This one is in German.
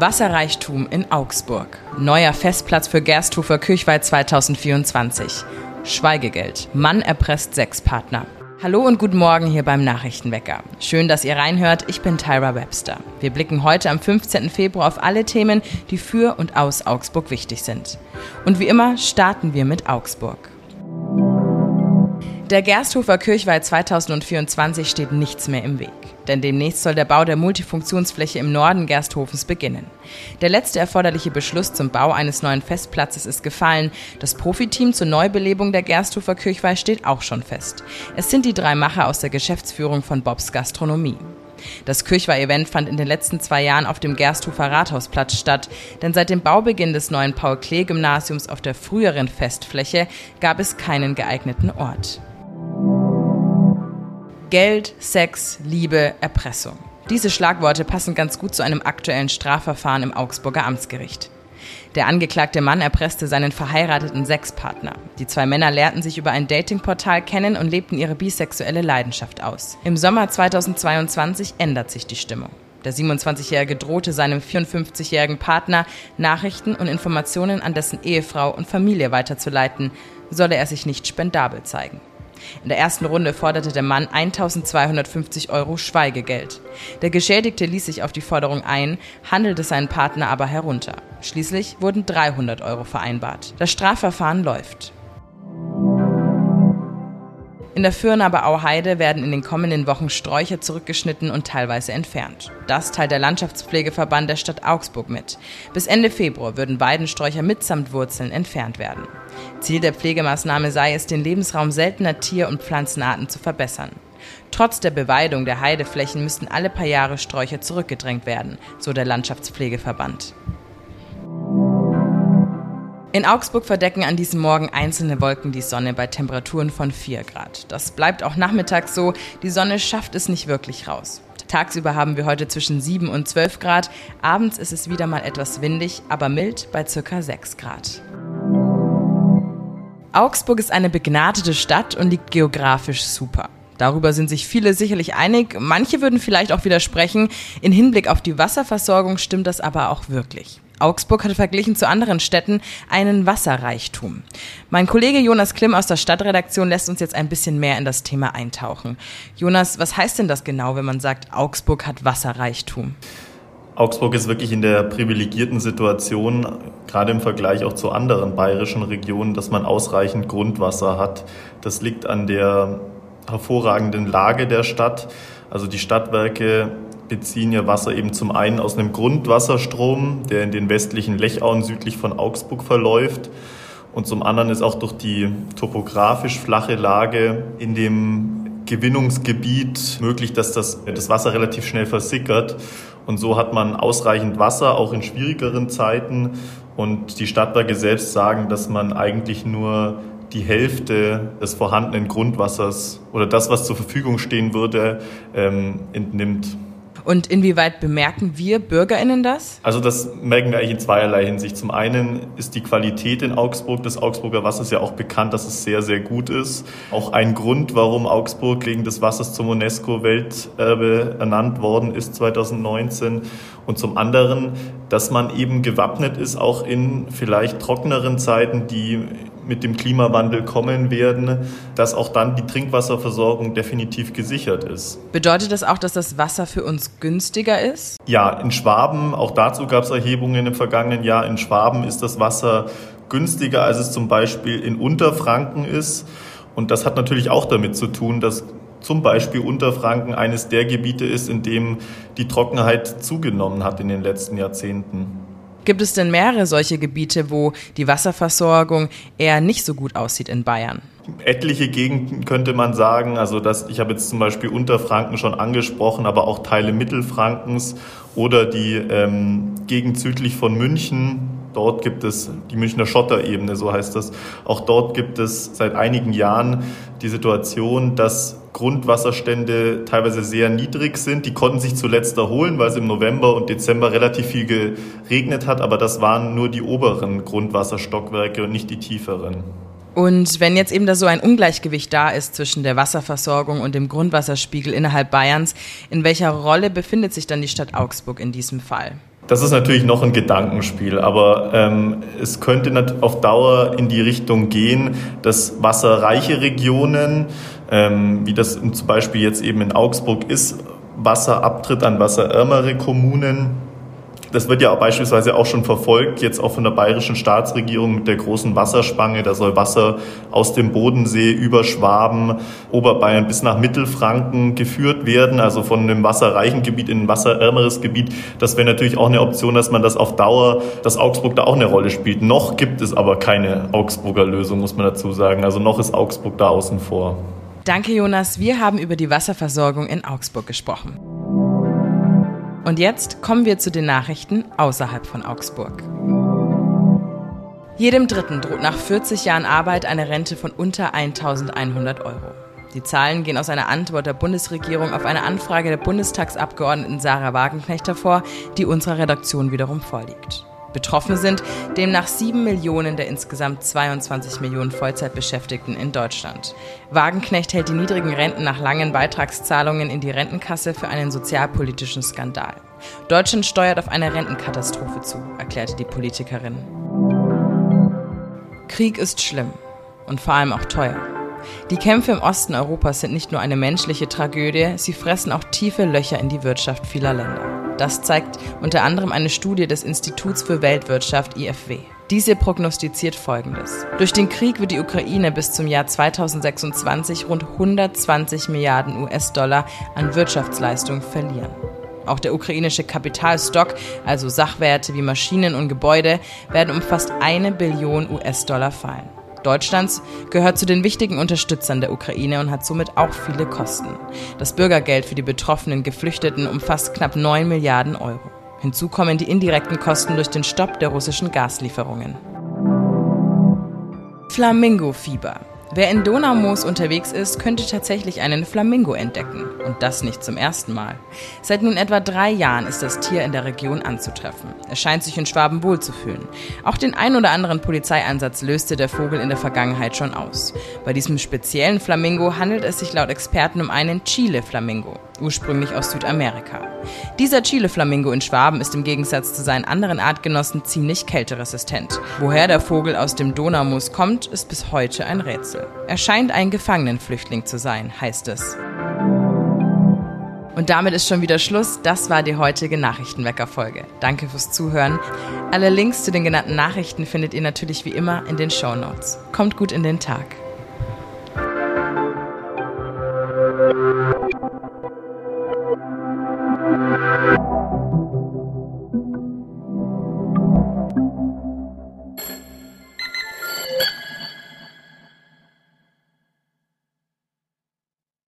Wasserreichtum in Augsburg. Neuer Festplatz für Gersthofer Kirchweih 2024. Schweigegeld. Mann erpresst sechs Partner. Hallo und guten Morgen hier beim Nachrichtenwecker. Schön, dass ihr reinhört. Ich bin Tyra Webster. Wir blicken heute am 15. Februar auf alle Themen, die für und aus Augsburg wichtig sind. Und wie immer starten wir mit Augsburg. Der Gersthofer Kirchweih 2024 steht nichts mehr im Weg. Denn demnächst soll der Bau der Multifunktionsfläche im Norden Gersthofens beginnen. Der letzte erforderliche Beschluss zum Bau eines neuen Festplatzes ist gefallen. Das Profiteam zur Neubelebung der Gersthofer Kirchweih steht auch schon fest. Es sind die drei Macher aus der Geschäftsführung von Bobs Gastronomie. Das Kirchweih-Event fand in den letzten zwei Jahren auf dem Gersthofer Rathausplatz statt, denn seit dem Baubeginn des neuen Paul-Klee-Gymnasiums auf der früheren Festfläche gab es keinen geeigneten Ort. Geld, Sex, Liebe, Erpressung. Diese Schlagworte passen ganz gut zu einem aktuellen Strafverfahren im Augsburger Amtsgericht. Der angeklagte Mann erpresste seinen verheirateten Sexpartner. Die zwei Männer lehrten sich über ein Datingportal kennen und lebten ihre bisexuelle Leidenschaft aus. Im Sommer 2022 ändert sich die Stimmung. Der 27-Jährige drohte seinem 54-jährigen Partner, Nachrichten und Informationen an dessen Ehefrau und Familie weiterzuleiten, solle er sich nicht spendabel zeigen. In der ersten Runde forderte der Mann 1250 Euro Schweigegeld. Der Geschädigte ließ sich auf die Forderung ein, handelte seinen Partner aber herunter. Schließlich wurden 300 Euro vereinbart. Das Strafverfahren läuft. In der Fürnaber Auheide werden in den kommenden Wochen Sträucher zurückgeschnitten und teilweise entfernt. Das teilt der Landschaftspflegeverband der Stadt Augsburg mit. Bis Ende Februar würden Weidensträucher mitsamt Wurzeln entfernt werden. Ziel der Pflegemaßnahme sei es, den Lebensraum seltener Tier- und Pflanzenarten zu verbessern. Trotz der Beweidung der Heideflächen müssten alle paar Jahre Sträucher zurückgedrängt werden, so der Landschaftspflegeverband. In Augsburg verdecken an diesem Morgen einzelne Wolken die Sonne bei Temperaturen von 4 Grad. Das bleibt auch nachmittags so. Die Sonne schafft es nicht wirklich raus. Tagsüber haben wir heute zwischen 7 und 12 Grad. Abends ist es wieder mal etwas windig, aber mild bei circa 6 Grad. Augsburg ist eine begnadete Stadt und liegt geografisch super. Darüber sind sich viele sicherlich einig. Manche würden vielleicht auch widersprechen. In Hinblick auf die Wasserversorgung stimmt das aber auch wirklich. Augsburg hat verglichen zu anderen Städten einen Wasserreichtum. Mein Kollege Jonas Klimm aus der Stadtredaktion lässt uns jetzt ein bisschen mehr in das Thema eintauchen. Jonas, was heißt denn das genau, wenn man sagt, Augsburg hat Wasserreichtum? Augsburg ist wirklich in der privilegierten Situation, gerade im Vergleich auch zu anderen bayerischen Regionen, dass man ausreichend Grundwasser hat. Das liegt an der hervorragenden Lage der Stadt. Also die Stadtwerke beziehen ihr Wasser eben zum einen aus einem Grundwasserstrom, der in den westlichen Lechauen südlich von Augsburg verläuft. Und zum anderen ist auch durch die topografisch flache Lage in dem Gewinnungsgebiet möglich, dass das, das Wasser relativ schnell versickert. Und so hat man ausreichend Wasser, auch in schwierigeren Zeiten. Und die Stadtwerke selbst sagen, dass man eigentlich nur die Hälfte des vorhandenen Grundwassers oder das, was zur Verfügung stehen würde, ähm, entnimmt. Und inwieweit bemerken wir BürgerInnen das? Also das merken wir eigentlich in zweierlei Hinsicht. Zum einen ist die Qualität in Augsburg, das Augsburger Wasser ist ja auch bekannt, dass es sehr, sehr gut ist. Auch ein Grund, warum Augsburg wegen des Wassers zum UNESCO-Welterbe ernannt worden ist 2019. Und zum anderen, dass man eben gewappnet ist, auch in vielleicht trockeneren Zeiten, die mit dem Klimawandel kommen werden, dass auch dann die Trinkwasserversorgung definitiv gesichert ist. Bedeutet das auch, dass das Wasser für uns günstiger ist? Ja, in Schwaben, auch dazu gab es Erhebungen im vergangenen Jahr, in Schwaben ist das Wasser günstiger, als es zum Beispiel in Unterfranken ist. Und das hat natürlich auch damit zu tun, dass zum Beispiel Unterfranken eines der Gebiete ist, in dem die Trockenheit zugenommen hat in den letzten Jahrzehnten. Gibt es denn mehrere solche Gebiete, wo die Wasserversorgung eher nicht so gut aussieht in Bayern? Etliche Gegenden könnte man sagen, also das, ich habe jetzt zum Beispiel Unterfranken schon angesprochen, aber auch Teile Mittelfrankens oder die ähm, Gegend südlich von München, Dort gibt es die Münchner Schotterebene, so heißt das. Auch dort gibt es seit einigen Jahren die Situation, dass Grundwasserstände teilweise sehr niedrig sind. Die konnten sich zuletzt erholen, weil es im November und Dezember relativ viel geregnet hat, aber das waren nur die oberen Grundwasserstockwerke und nicht die tieferen. Und wenn jetzt eben da so ein Ungleichgewicht da ist zwischen der Wasserversorgung und dem Grundwasserspiegel innerhalb Bayerns, in welcher Rolle befindet sich dann die Stadt Augsburg in diesem Fall? Das ist natürlich noch ein Gedankenspiel, aber ähm, es könnte auf Dauer in die Richtung gehen, dass wasserreiche Regionen, ähm, wie das zum Beispiel jetzt eben in Augsburg ist, Wasserabtritt an wasserärmere Kommunen das wird ja beispielsweise auch schon verfolgt, jetzt auch von der bayerischen Staatsregierung mit der großen Wasserspange. Da soll Wasser aus dem Bodensee über Schwaben, Oberbayern bis nach Mittelfranken geführt werden, also von einem wasserreichen Gebiet in ein wasserärmeres Gebiet. Das wäre natürlich auch eine Option, dass man das auf Dauer, dass Augsburg da auch eine Rolle spielt. Noch gibt es aber keine Augsburger Lösung, muss man dazu sagen. Also noch ist Augsburg da außen vor. Danke, Jonas. Wir haben über die Wasserversorgung in Augsburg gesprochen. Und jetzt kommen wir zu den Nachrichten außerhalb von Augsburg. Jedem Dritten droht nach 40 Jahren Arbeit eine Rente von unter 1100 Euro. Die Zahlen gehen aus einer Antwort der Bundesregierung auf eine Anfrage der Bundestagsabgeordneten Sarah Wagenknecht hervor, die unserer Redaktion wiederum vorliegt. Betroffen sind demnach sieben Millionen der insgesamt 22 Millionen Vollzeitbeschäftigten in Deutschland. Wagenknecht hält die niedrigen Renten nach langen Beitragszahlungen in die Rentenkasse für einen sozialpolitischen Skandal. Deutschland steuert auf eine Rentenkatastrophe zu, erklärte die Politikerin. Krieg ist schlimm und vor allem auch teuer. Die Kämpfe im Osten Europas sind nicht nur eine menschliche Tragödie, sie fressen auch tiefe Löcher in die Wirtschaft vieler Länder. Das zeigt unter anderem eine Studie des Instituts für Weltwirtschaft IFW. Diese prognostiziert Folgendes. Durch den Krieg wird die Ukraine bis zum Jahr 2026 rund 120 Milliarden US-Dollar an Wirtschaftsleistung verlieren. Auch der ukrainische Kapitalstock, also Sachwerte wie Maschinen und Gebäude, werden um fast eine Billion US-Dollar fallen. Deutschlands gehört zu den wichtigen Unterstützern der Ukraine und hat somit auch viele Kosten. Das Bürgergeld für die betroffenen Geflüchteten umfasst knapp 9 Milliarden Euro. Hinzu kommen die indirekten Kosten durch den Stopp der russischen Gaslieferungen. Flamingo-Fieber. Wer in Donaumoos unterwegs ist, könnte tatsächlich einen Flamingo entdecken. Und das nicht zum ersten Mal. Seit nun etwa drei Jahren ist das Tier in der Region anzutreffen. Es scheint sich in Schwaben wohlzufühlen. Auch den ein oder anderen Polizeieinsatz löste der Vogel in der Vergangenheit schon aus. Bei diesem speziellen Flamingo handelt es sich laut Experten um einen Chile-Flamingo, ursprünglich aus Südamerika. Dieser Chile-Flamingo in Schwaben ist im Gegensatz zu seinen anderen Artgenossen ziemlich kälteresistent. Woher der Vogel aus dem Donaumoos kommt, ist bis heute ein Rätsel. Er scheint ein Gefangenenflüchtling zu sein, heißt es. Und damit ist schon wieder Schluss. Das war die heutige Nachrichtenwecker-Folge. Danke fürs Zuhören. Alle Links zu den genannten Nachrichten findet ihr natürlich wie immer in den Show Notes. Kommt gut in den Tag.